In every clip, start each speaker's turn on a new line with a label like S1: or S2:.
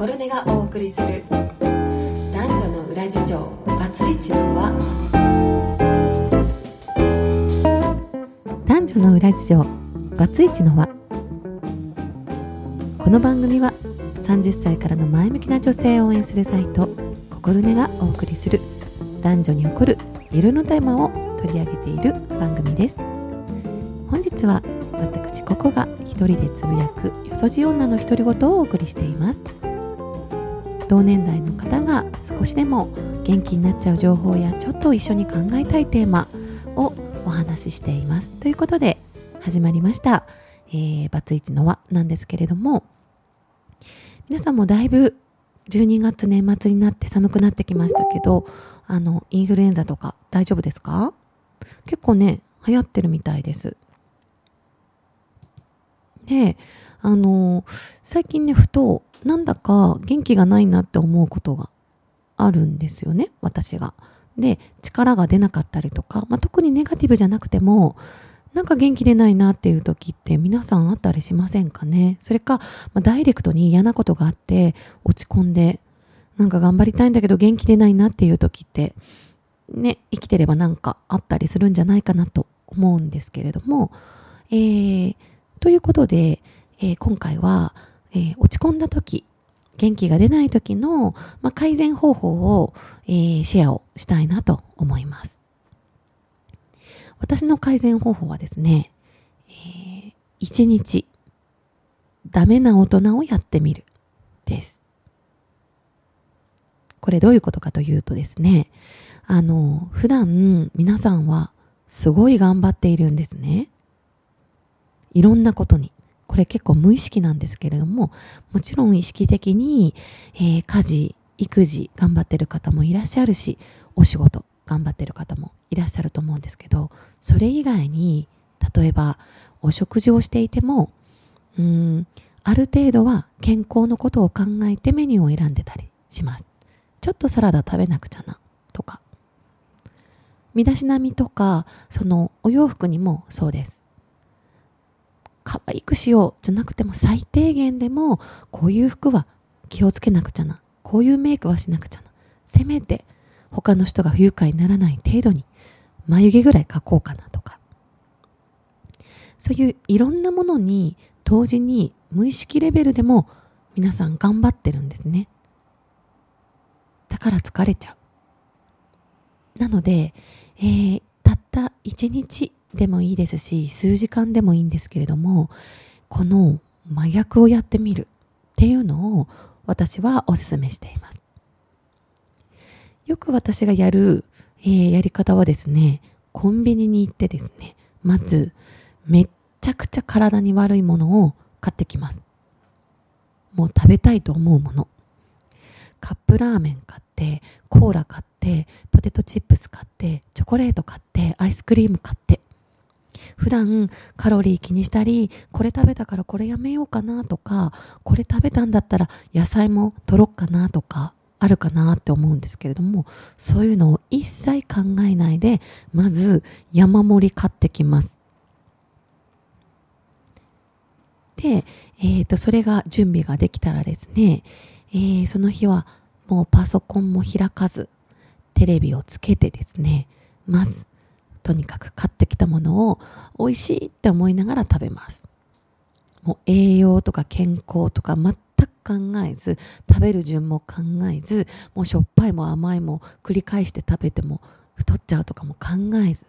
S1: コルネがお送りする。男女の裏事情。バツイチの輪。
S2: 男女の裏事情。バツイチの輪。この番組は30歳からの前向きな女性を応援するサイト。ココルネがお送りする。男女に起こる。いろいろなテーマを取り上げている。番組です。本日は私ココが一人でつぶやく。よそじ女の独り言をお送りしています。同年代の方が少しでも元気になっちゃう情報やちょっと一緒に考えたいテーマをお話ししています。ということで始まりました、えー、バツイチの輪なんですけれども。皆さんもだいぶ12月年末になって寒くなってきましたけどあのインフルエンザとか大丈夫ですか？結構ね流行ってるみたいです。であの最近ねふとなんだか元気がないなって思うことがあるんですよね私が。で力が出なかったりとか、まあ、特にネガティブじゃなくてもなんか元気出ないなっていう時って皆さんあったりしませんかね？それか、まあ、ダイレクトに嫌なことがあって落ち込んでなんか頑張りたいんだけど元気出ないなっていう時ってね生きてればなんかあったりするんじゃないかなと思うんですけれども、えー、ということで、えー、今回は、えー、落ち込んだ時元気が出ない時の、まあ、改善方法を、えー、シェアをしたいなと思います。私の改善方法はですね、えー、一日ダメな大人をやってみるです。これどういうことかというとですね、あの、普段皆さんはすごい頑張っているんですね。いろんなことに。これ結構無意識なんですけれども、もちろん意識的に、えー、家事、育児頑張ってる方もいらっしゃるし、お仕事頑張ってる方もいらっしゃると思うんですけど、それ以外に、例えばお食事をしていても、うん、ある程度は健康のことを考えてメニューを選んでたりします。ちょっとサラダ食べなくちゃな、とか。身だしなみとか、そのお洋服にもそうです。可愛くしようじゃなくても最低限でもこういう服は気をつけなくちゃな。こういうメイクはしなくちゃな。せめて他の人が不愉快にならない程度に眉毛ぐらい描こうかなとか。そういういろんなものに同時に無意識レベルでも皆さん頑張ってるんですね。だから疲れちゃう。なので、えー、たった一日でもいいですし数時間でもいいんですけれどもこの麻薬をやってみるっていうのを私はお勧めしています。よく私がやる、えー、やり方はですねコンビニに行ってですねまずめっちゃくちゃ体に悪いものを買ってきます。もう食べたいと思うもの。カップラーメン買ってコーラ買ってポテトチップス買ってチョコレート買ってアイスクリーム買って。普段カロリー気にしたり、これ食べたからこれやめようかなとか、これ食べたんだったら野菜も取ろっかなとか、あるかなって思うんですけれども、そういうのを一切考えないで、まず山盛り買ってきます。で、えっ、ー、と、それが準備ができたらですね、えー、その日はもうパソコンも開かず、テレビをつけてですね、まずとにかく買ってきたものを美味しいって思いながら食べます。もう栄養とか健康とか全く考えず、食べる順も考えず、もうしょっぱいも甘いも繰り返して食べても太っちゃうとかも考えず、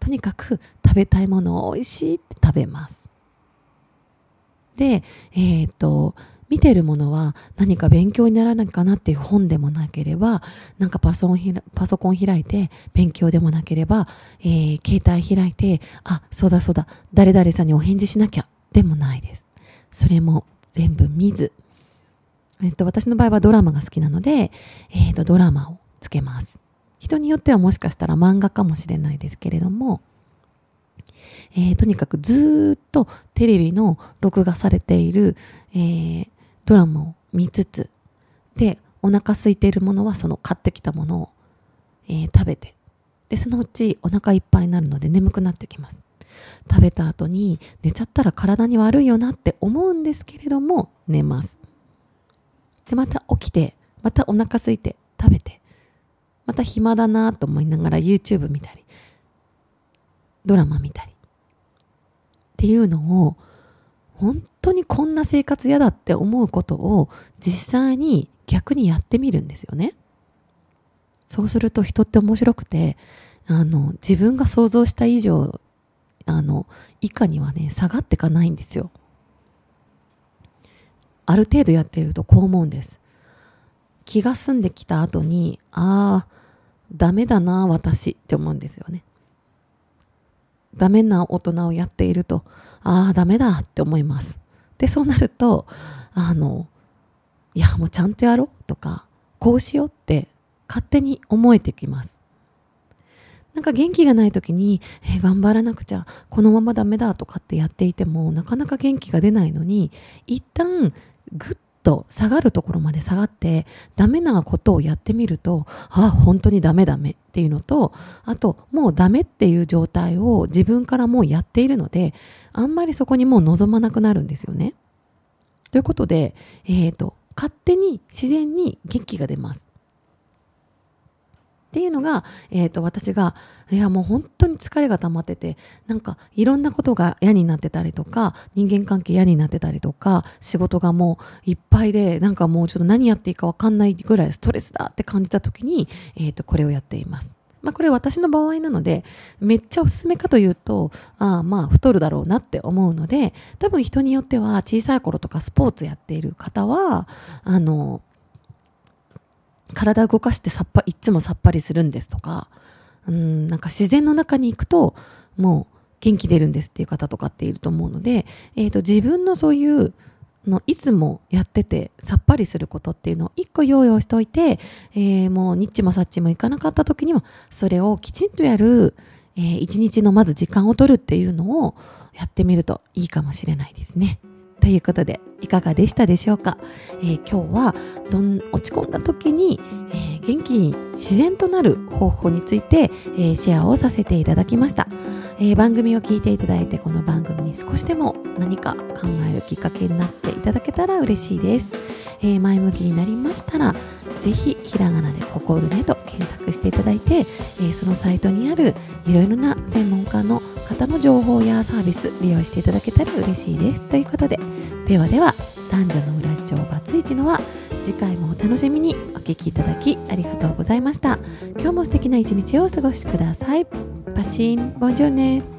S2: とにかく食べたいものを美味しいって食べます。で、えっ、ー、と、見てるものは何か勉強にならないかなっていう本でもなければ、なんかパソパソコン開いて勉強でもなければ、えー、携帯開いて、あ、そうだそうだ、誰々さんにお返事しなきゃでもないです。それも全部見ず。えっと、私の場合はドラマが好きなので、えっと、ドラマをつけます。人によってはもしかしたら漫画かもしれないですけれども、えー、とにかくずっとテレビの録画されている、えー、ドラマを見つつ、で、お腹空いているものはその買ってきたものを、えー、食べて、で、そのうちお腹いっぱいになるので眠くなってきます。食べた後に寝ちゃったら体に悪いよなって思うんですけれども、寝ます。でまた起きてまたお腹空いて食べてまた暇だなと思いながら YouTube 見たりドラマ見たりっていうのを本当にこんな生活嫌だって思うことを実際に逆にやってみるんですよね。そうすると人って面白くてあの自分が想像した以上あの以下にはね下がっていかないんですよ。ある程度やってるとこう思うんです。気が済んできた後にああダメだな私って思うんですよね。ダメな大人をやっているとああダメだって思います。でそうなるとあのいやもうちゃんとやろうとかこうしようって勝手に思えてきます。なんか元気がない時に、えー、頑張らなくちゃ、このままダメだとかってやっていても、なかなか元気が出ないのに、一旦ぐっと下がるところまで下がって、ダメなことをやってみると、ああ、本当にダメダメっていうのと、あと、もうダメっていう状態を自分からもうやっているので、あんまりそこにもう望まなくなるんですよね。ということで、えっ、ー、と、勝手に自然に元気が出ます。っていうのが、えー、と私がいやもう本当に疲れが溜まっててなんかいろんなことが嫌になってたりとか人間関係嫌になってたりとか仕事がもういっぱいでなんかもうちょっと何やっていいか分かんないぐらいストレスだって感じた時に、えー、とこれをやっています。まあ、これ私の場合なのでめっちゃおすすめかというとあまあ太るだろうなって思うので多分人によっては小さい頃とかスポーツやっている方はあの体動かしてさっぱいつもさっぱりするんですとかうんなんか自然の中に行くともう元気出るんですっていう方とかっていると思うので、えーと、自分のそういうのいつもやっててさっぱりすることっていうのを一個用意をしておいて、えー、もうニッチもサッチもいかなかった時にはそれをきちんとやる、えー、一日のまず時間を取るっていうのをやってみるといいかもしれないですね。ということで、いかがでしたでしょうか、えー、今日はどん落ち込んだ時に、えー、元気に自然となる方法について、えー、シェアをさせていただきました、え番組を聞いていただいてこの番組に少しでも何か考えるきっかけになっていただけたら嬉しいです、え前向きになりましたらぜひひらがなで「心ね」と検索していただいて、えそのサイトにあるいろいろな専門家の方の情報やサービス利用していただけたら嬉しいです。ということでではでは男女の裏事情バツイチのは次回もお楽しみにお聴きいただきありがとうございました。今日も素敵な一日をお過ごしください。パチンボンジョーネ